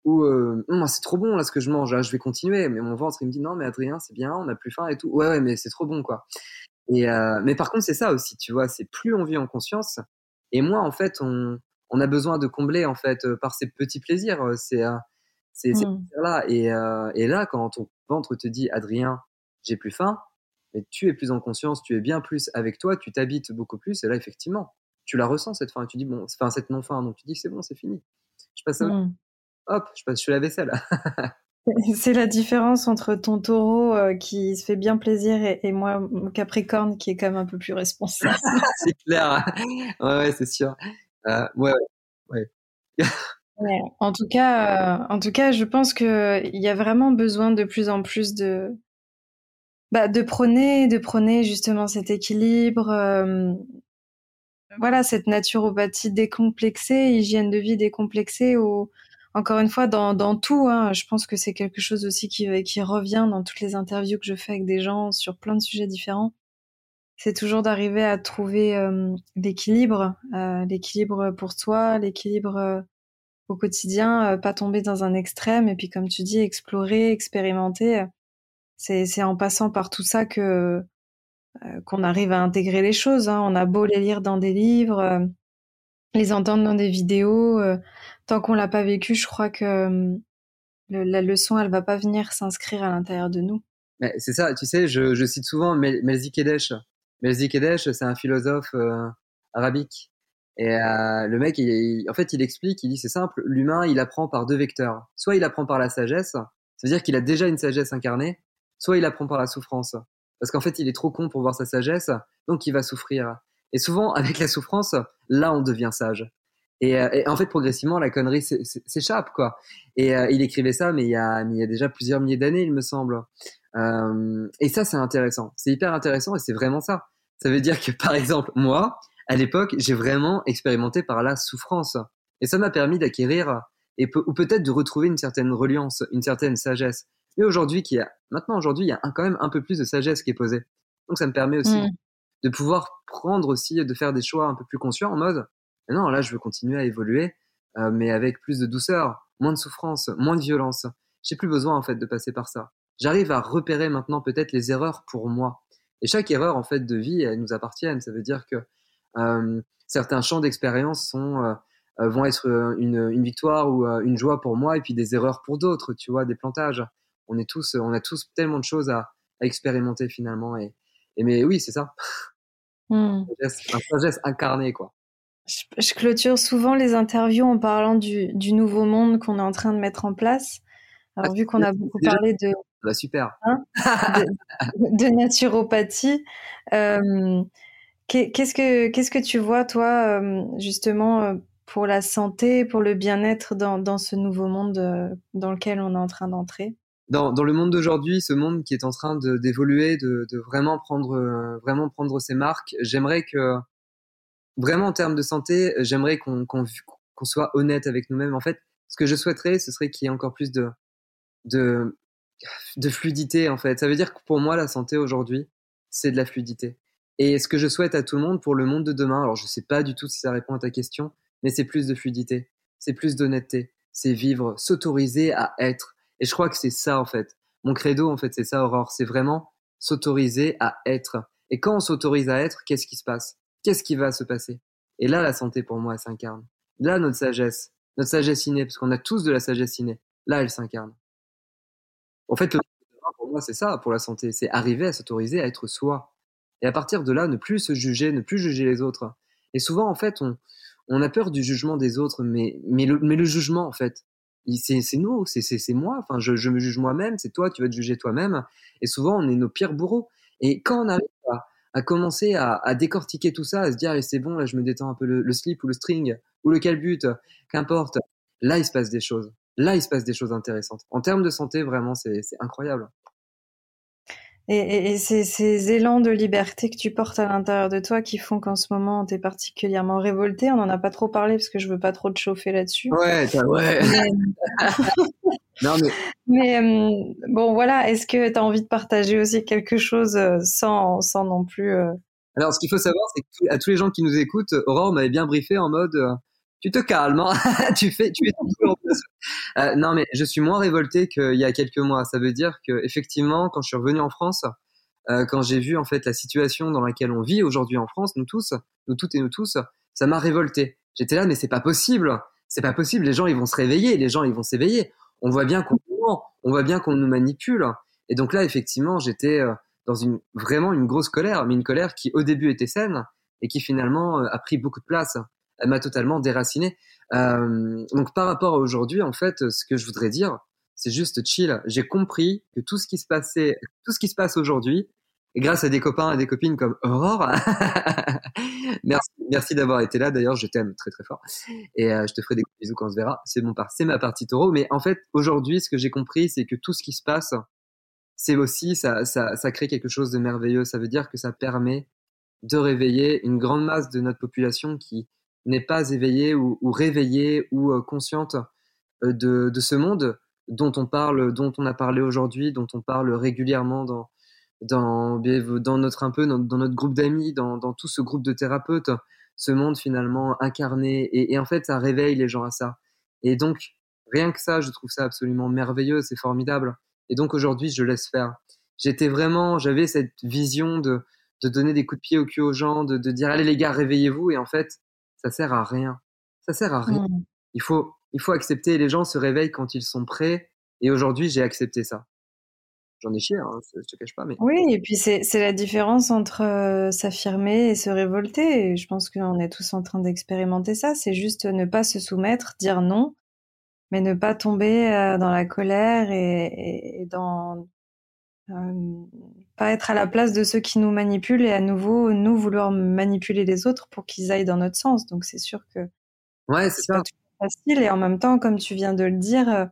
où euh, c'est trop bon là ce que je mange, je vais continuer. Mais mon ventre il me dit non, mais Adrien, c'est bien, on n'a plus faim et tout. Ouais, ouais, mais c'est trop bon quoi. Et euh, mais par contre, c'est ça aussi, tu vois, c'est plus on vit en conscience, et moi, en fait, on, on a besoin de combler en fait euh, par ces petits plaisirs. Euh, c'est c'est mmh. là et, et là quand ton ventre te dit Adrien, j'ai plus faim, mais tu es plus en conscience, tu es bien plus avec toi, tu t'habites beaucoup plus et là effectivement, tu la ressens cette faim et tu dis bon, enfin cette non faim, donc tu dis c'est bon, c'est fini. Je passe mmh. hop, je passe, je fais la vaisselle. C'est la différence entre ton taureau qui se fait bien plaisir et, moi, mon capricorne qui est quand même un peu plus responsable. c'est clair. Ouais, ouais c'est sûr. Euh, ouais, ouais. En tout cas, euh, en tout cas, je pense que il y a vraiment besoin de plus en plus de, bah, de prôner, de prôner justement cet équilibre. Euh, voilà, cette naturopathie décomplexée, hygiène de vie décomplexée, où encore une fois dans, tout. Hein, je pense que c'est quelque chose aussi qui, qui revient dans toutes les interviews que je fais avec des gens sur plein de sujets différents c'est toujours d'arriver à trouver l'équilibre, l'équilibre pour soi, l'équilibre au quotidien, pas tomber dans un extrême et puis comme tu dis, explorer, expérimenter. C'est en passant par tout ça que qu'on arrive à intégrer les choses. Hein. On a beau les lire dans des livres, les entendre dans des vidéos, tant qu'on l'a pas vécu, je crois que la leçon, elle va pas venir s'inscrire à l'intérieur de nous. C'est ça, tu sais, je, je cite souvent Melzi Kedesh. Melzi Kedesh, c'est un philosophe euh, arabique. Et euh, le mec, il, en fait, il explique, il dit c'est simple, l'humain, il apprend par deux vecteurs. Soit il apprend par la sagesse, ça veut dire qu'il a déjà une sagesse incarnée, soit il apprend par la souffrance. Parce qu'en fait, il est trop con pour voir sa sagesse, donc il va souffrir. Et souvent, avec la souffrance, là, on devient sage. Et, euh, en fait, progressivement, la connerie s'échappe, quoi. Et euh, il écrivait ça, mais il y a, il y a déjà plusieurs milliers d'années, il me semble. Euh, et ça, c'est intéressant. C'est hyper intéressant et c'est vraiment ça. Ça veut dire que, par exemple, moi, à l'époque, j'ai vraiment expérimenté par la souffrance. Et ça m'a permis d'acquérir, et ou peut-être de retrouver une certaine reliance, une certaine sagesse. Mais aujourd'hui, qui a, maintenant, aujourd'hui, il y a quand même un peu plus de sagesse qui est posée. Donc, ça me permet aussi mm. de pouvoir prendre aussi, de faire des choix un peu plus conscients en mode, non, là, je veux continuer à évoluer, euh, mais avec plus de douceur, moins de souffrance, moins de violence. J'ai plus besoin, en fait, de passer par ça. J'arrive à repérer maintenant peut-être les erreurs pour moi. Et chaque erreur, en fait, de vie, elle nous appartient. Ça veut dire que certains champs d'expérience sont euh, euh vont être euh, une, une, victoire ou euh, une joie pour moi, et puis des erreurs pour d'autres. Tu vois, des plantages. On est tous, on a tous tellement de choses à, à expérimenter finalement. Et, et mais oui, c'est ça. Mmh. Un sagesse incarnée, quoi. Je, clôture souvent les interviews en parlant du, du nouveau monde qu'on est en train de mettre en place. Alors, ah, vu qu'on a beaucoup parlé de. Bah, super. Hein, de, naturopathie, euh, qu'est-ce que qu'est-ce que tu vois, toi, euh, justement, euh, pour la santé, pour le bien-être dans, dans ce nouveau monde euh, dans lequel on est en train d'entrer? Dans, dans le monde d'aujourd'hui, ce monde qui est en train d'évoluer, de, de, vraiment prendre vraiment prendre ses marques, j'aimerais que vraiment en termes de santé, j'aimerais qu'on soit honnête avec nous-mêmes. En fait, ce que je souhaiterais, ce serait qu'il y ait encore plus de, de, de fluidité, en fait. Ça veut dire que pour moi, la santé aujourd'hui, c'est de la fluidité. Et ce que je souhaite à tout le monde pour le monde de demain, alors je sais pas du tout si ça répond à ta question, mais c'est plus de fluidité, c'est plus d'honnêteté, c'est vivre, s'autoriser à être. Et je crois que c'est ça, en fait. Mon credo, en fait, c'est ça, Aurore. C'est vraiment s'autoriser à être. Et quand on s'autorise à être, qu'est-ce qui se passe? Qu'est-ce qui va se passer? Et là, la santé, pour moi, s'incarne. Là, notre sagesse, notre sagesse innée, parce qu'on a tous de la sagesse innée, là, elle s'incarne. En fait, pour moi, c'est ça, pour la santé, c'est arriver à s'autoriser à être soi. Et à partir de là, ne plus se juger, ne plus juger les autres. Et souvent, en fait, on, on a peur du jugement des autres, mais, mais, le, jugement, en fait, c'est nous, c'est moi. Enfin, je, me juge moi-même, c'est toi, tu vas te juger toi-même. Et souvent, on est nos pires bourreaux. Et quand on arrive à, à commencer à, à, décortiquer tout ça, à se dire c'est bon, là je me détends un peu le, le, slip ou le string ou le calbut, qu'importe. Là il se passe des choses. Là il se passe des choses intéressantes. En termes de santé, vraiment c'est incroyable. Et, et, et ces, ces, élans de liberté que tu portes à l'intérieur de toi qui font qu'en ce moment tu es particulièrement révolté, on n'en a pas trop parlé parce que je veux pas trop te chauffer là-dessus. Ouais, ouais. Non, mais, mais euh, bon, voilà, est-ce que tu as envie de partager aussi quelque chose euh, sans, sans non plus. Euh... Alors, ce qu'il faut savoir, c'est que à tous les gens qui nous écoutent, Aurore m'avait bien briefé en mode euh, tu te calmes, hein tu fais, tu es toujours euh, Non, mais je suis moins révolté qu'il y a quelques mois. Ça veut dire que effectivement, quand je suis revenu en France, quand j'ai vu en fait la situation dans laquelle on vit aujourd'hui en France, nous tous, nous toutes et nous tous, ça m'a révolté. J'étais là, mais c'est pas possible. C'est pas possible. Les gens, ils vont se réveiller. Les gens, ils vont s'éveiller on voit bien qu'on on voit bien qu'on nous manipule. Et donc là, effectivement, j'étais euh, dans une vraiment une grosse colère, mais une colère qui au début était saine et qui finalement euh, a pris beaucoup de place. Elle m'a totalement déraciné. Euh, donc par rapport à aujourd'hui, en fait, ce que je voudrais dire, c'est juste chill. J'ai compris que tout ce qui se passait, tout ce qui se passe aujourd'hui, grâce à des copains et des copines comme Aurore. merci, d'avoir été là. D'ailleurs, je t'aime très très fort. Et euh, je te ferai des bisous quand on se verra. C'est mon c'est ma partie taureau. Mais en fait, aujourd'hui, ce que j'ai compris, c'est que tout ce qui se passe, c'est aussi ça, ça crée quelque chose de merveilleux. Ça veut dire que ça permet de réveiller une grande masse de notre population qui n'est pas éveillée ou, réveillée ou euh, consciente euh, de, ce monde dont on parle, dont on a parlé aujourd'hui, dont on parle régulièrement dans dans, notre un peu dans, notre groupe d'amis, dans, tout ce groupe de thérapeutes, ce monde finalement incarné. Et, et, en fait, ça réveille les gens à ça. Et donc, rien que ça, je trouve ça absolument merveilleux, c'est formidable. Et donc aujourd'hui, je laisse faire. J'étais vraiment, j'avais cette vision de, de donner des coups de pied au cul aux gens, de, de dire allez les gars, réveillez-vous. Et en fait, ça sert à rien. Ça sert à rien. Mmh. Il faut, il faut accepter. Les gens se réveillent quand ils sont prêts. Et aujourd'hui, j'ai accepté ça j'en ai chié, hein, je te cache pas. Mais... Oui, et puis c'est la différence entre euh, s'affirmer et se révolter. Et je pense qu'on est tous en train d'expérimenter ça. C'est juste ne pas se soumettre, dire non, mais ne pas tomber euh, dans la colère et, dans euh, pas être à la place de ceux qui nous manipulent et à nouveau nous vouloir manipuler les autres pour qu'ils aillent dans notre sens. Donc c'est sûr que ouais, c'est pas facile et en même temps, comme tu viens de le dire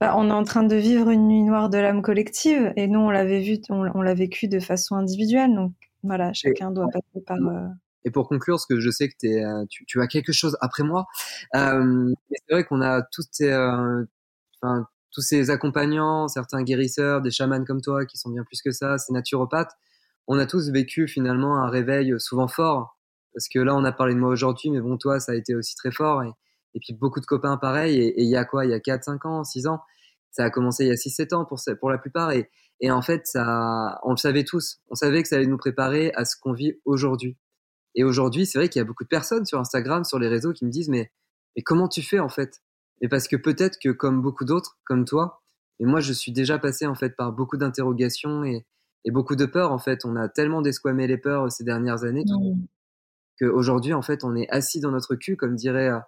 bah, on est en train de vivre une nuit noire de l'âme collective et nous on l'avait vu, on, l'a vécu de façon individuelle. Donc voilà, chacun doit passer par. Euh, et pour conclure, parce que je sais que es, euh, tu, tu, as quelque chose après moi, euh, c'est vrai qu'on a ces, enfin, tous ces accompagnants, certains guérisseurs, des chamans comme toi qui sont bien plus que ça, ces naturopathes. On a tous vécu finalement un réveil souvent fort, parce que là on a parlé de moi aujourd'hui, mais bon toi ça a été aussi très fort et, et puis beaucoup de copains pareils. Et il y a quoi? Il y a 4, 5 ans, 6 ans? Ça a commencé il y a 6-7 ans pour, pour la plupart. Et, et en fait, ça, on le savait tous. On savait que ça allait nous préparer à ce qu'on vit aujourd'hui. Et aujourd'hui, c'est vrai qu'il y a beaucoup de personnes sur Instagram, sur les réseaux, qui me disent mais, mais comment tu fais en fait? Et parce que peut-être que comme beaucoup d'autres, comme toi, et moi je suis déjà passé en fait par beaucoup d'interrogations et, et beaucoup de peurs. En fait, on a tellement desquamé les peurs ces dernières années mmh. qu'aujourd'hui, en fait, on est assis dans notre cul, comme dirait euh,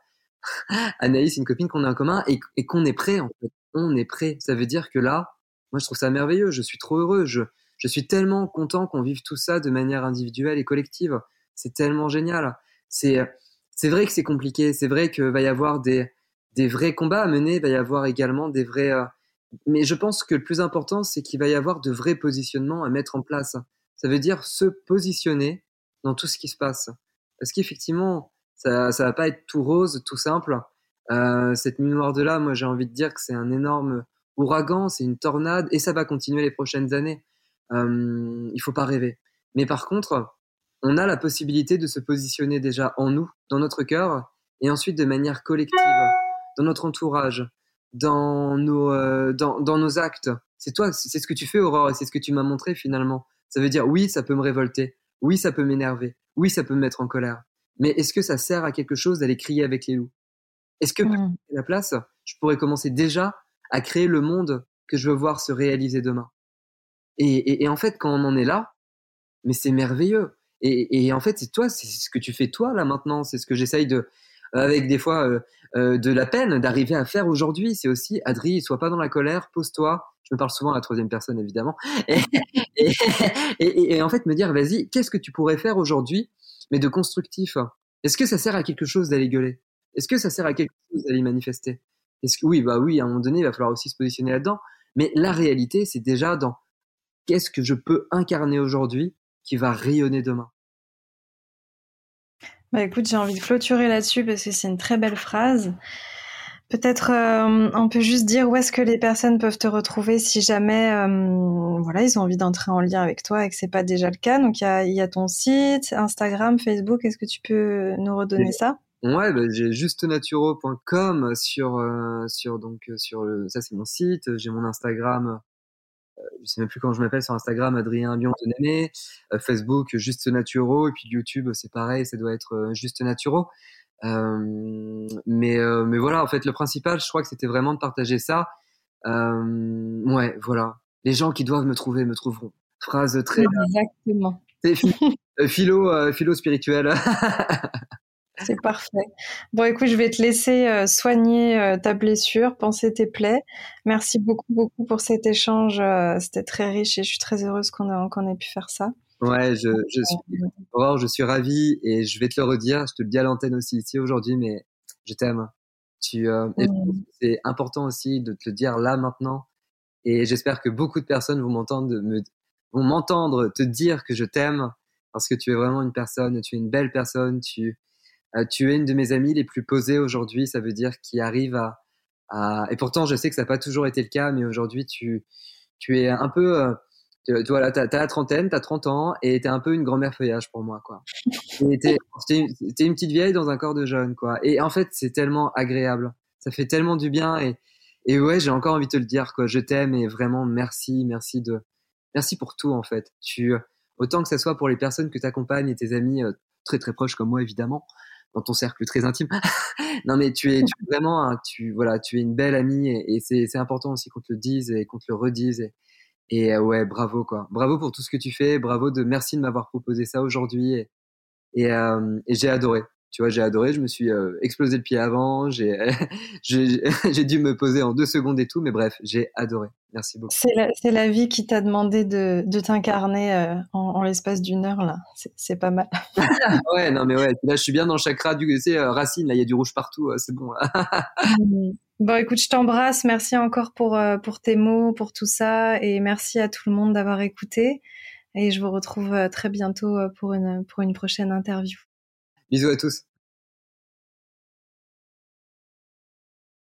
Anaïs, une copine qu'on a en commun, et, et qu'on est prêt en fait on est prêt. Ça veut dire que là, moi je trouve ça merveilleux, je suis trop heureux, je, je suis tellement content qu'on vive tout ça de manière individuelle et collective. C'est tellement génial. C'est, c'est vrai que c'est compliqué, c'est vrai qu'il va y avoir des, des vrais combats à mener, il va y avoir également des vrais... Euh, mais je pense que le plus important, c'est qu'il va y avoir de vrais positionnements à mettre en place. Ça veut dire se positionner dans tout ce qui se passe. Parce qu'effectivement, ça, ça va pas être tout rose, tout simple. Euh, cette nuit noire de là, moi j'ai envie de dire que c'est un énorme ouragan, c'est une tornade et ça va continuer les prochaines années. Euh, il faut pas rêver. Mais par contre, on a la possibilité de se positionner déjà en nous, dans notre cœur, et ensuite de manière collective, dans notre entourage, dans nos, euh, dans, dans nos actes. C'est toi, c'est ce que tu fais, Aurore, et c'est ce que tu m'as montré finalement. Ça veut dire oui, ça peut me révolter, oui, ça peut m'énerver, oui, ça peut me mettre en colère. Mais est-ce que ça sert à quelque chose d'aller crier avec les loups? Est-ce que mmh. à la place, je pourrais commencer déjà à créer le monde que je veux voir se réaliser demain? Et, en fait, quand on en est là, mais c'est merveilleux. Et, en fait, c'est toi, c'est ce que tu fais toi là maintenant. C'est ce que j'essaye de, avec des fois euh, euh, de la peine, d'arriver à faire aujourd'hui. C'est aussi, Adri, sois pas dans la colère, pose-toi. Je me parle souvent à la troisième personne, évidemment. Et, et en fait, me dire, vas-y, qu'est-ce que tu pourrais faire aujourd'hui, mais de constructif? Est-ce que ça sert à quelque chose d'aller gueuler? Est-ce que ça sert à quelque chose d'aller manifester? Est-ce que oui, bah oui, à un moment donné, il va falloir aussi se positionner là-dedans. Mais la réalité, c'est déjà dans qu'est-ce que je peux incarner aujourd'hui qui va rayonner demain. Bah écoute, j'ai envie de clôturer là-dessus parce que c'est une très belle phrase. Peut-être euh, on peut juste dire où est-ce que les personnes peuvent te retrouver si jamais euh, voilà ils ont envie d'entrer en lien avec toi et que c'est pas déjà le cas. Donc il y a, y a, ton site, Instagram, Facebook. Est-ce que tu peux nous redonner ça? Ouais, bah, j'ai justenaturaux.com sur euh, sur donc euh, sur le ça c'est mon site, j'ai mon Instagram je sais même plus comment je m'appelle sur Instagram Adrien Lyon de euh, Facebook Juste Naturaux et puis YouTube c'est pareil, ça doit être Juste Naturaux. mais mais voilà, en fait le principal, je crois que c'était vraiment de partager ça. ouais, voilà. Les gens qui doivent me trouver me trouveront. Phrase très Exactement. philo philo spirituel. C'est parfait. Bon, écoute, je vais te laisser euh, soigner euh, ta blessure, penser tes plaies. Merci beaucoup, beaucoup pour cet échange. Euh, c'était très riche et je suis très heureuse qu'on ait, pu faire ça. Ouais, je, je suis, je suis ravi et je vais te le redire. Je te le dis à l'antenne aussi ici aujourd'hui, mais je t'aime. Tu, mmh. c'est important aussi de te le dire là maintenant. Et j'espère que beaucoup de personnes vont m'entendre, me, vont m'entendre te dire que je t'aime parce que tu es vraiment une personne, tu es une belle personne, tu, euh, tu es une de mes amies les plus posées aujourd'hui, ça veut dire qui arrive à, à, et pourtant je sais que ça n'a pas toujours été le cas, mais aujourd'hui tu tu es un peu euh, Tu, vois, là, t'as, la trentaine, t'as 30 ans, et t'es un peu une grand-mère feuillage pour moi, quoi. t'es, une petite vieille dans un corps de jeune, quoi. Et en fait, c'est tellement agréable. Ça fait tellement du bien, et, et ouais, j'ai encore envie de te le dire, quoi. Je t'aime, et vraiment, merci, merci de, merci pour tout, en fait. Tu, autant que ça soit pour les personnes que t'accompagnes et tes amis euh, très très proches comme moi, évidemment, dans ton cercle très intime. non, mais tu es, tu es vraiment, tu, voilà, tu es une belle amie, et, c'est important aussi qu'on te le dise et qu'on te le redise. Et, et euh, ouais, bravo quoi. Bravo pour tout ce que tu fais. Bravo de merci de m'avoir proposé ça aujourd'hui. Et, et, euh, et j'ai adoré. Tu vois, j'ai adoré. Je me suis euh, explosé le pied avant. J'ai j'ai dû me poser en deux secondes et tout. Mais bref, j'ai adoré. Merci beaucoup. C'est la, la, vie qui t'a demandé de, de t'incarner euh, en, en l'espace d'une heure là. C'est pas mal. ouais, non mais ouais. Là, je suis bien dans le chakra du, tu sais, racine. Là, il y a du rouge partout. c'est bon. Mmh. Bon, écoute, je t'embrasse. Merci encore pour, euh, pour tes mots, pour tout ça. Et merci à tout le monde d'avoir écouté. Et je vous retrouve euh, très bientôt euh, pour une, pour une prochaine interview. Bisous à tous.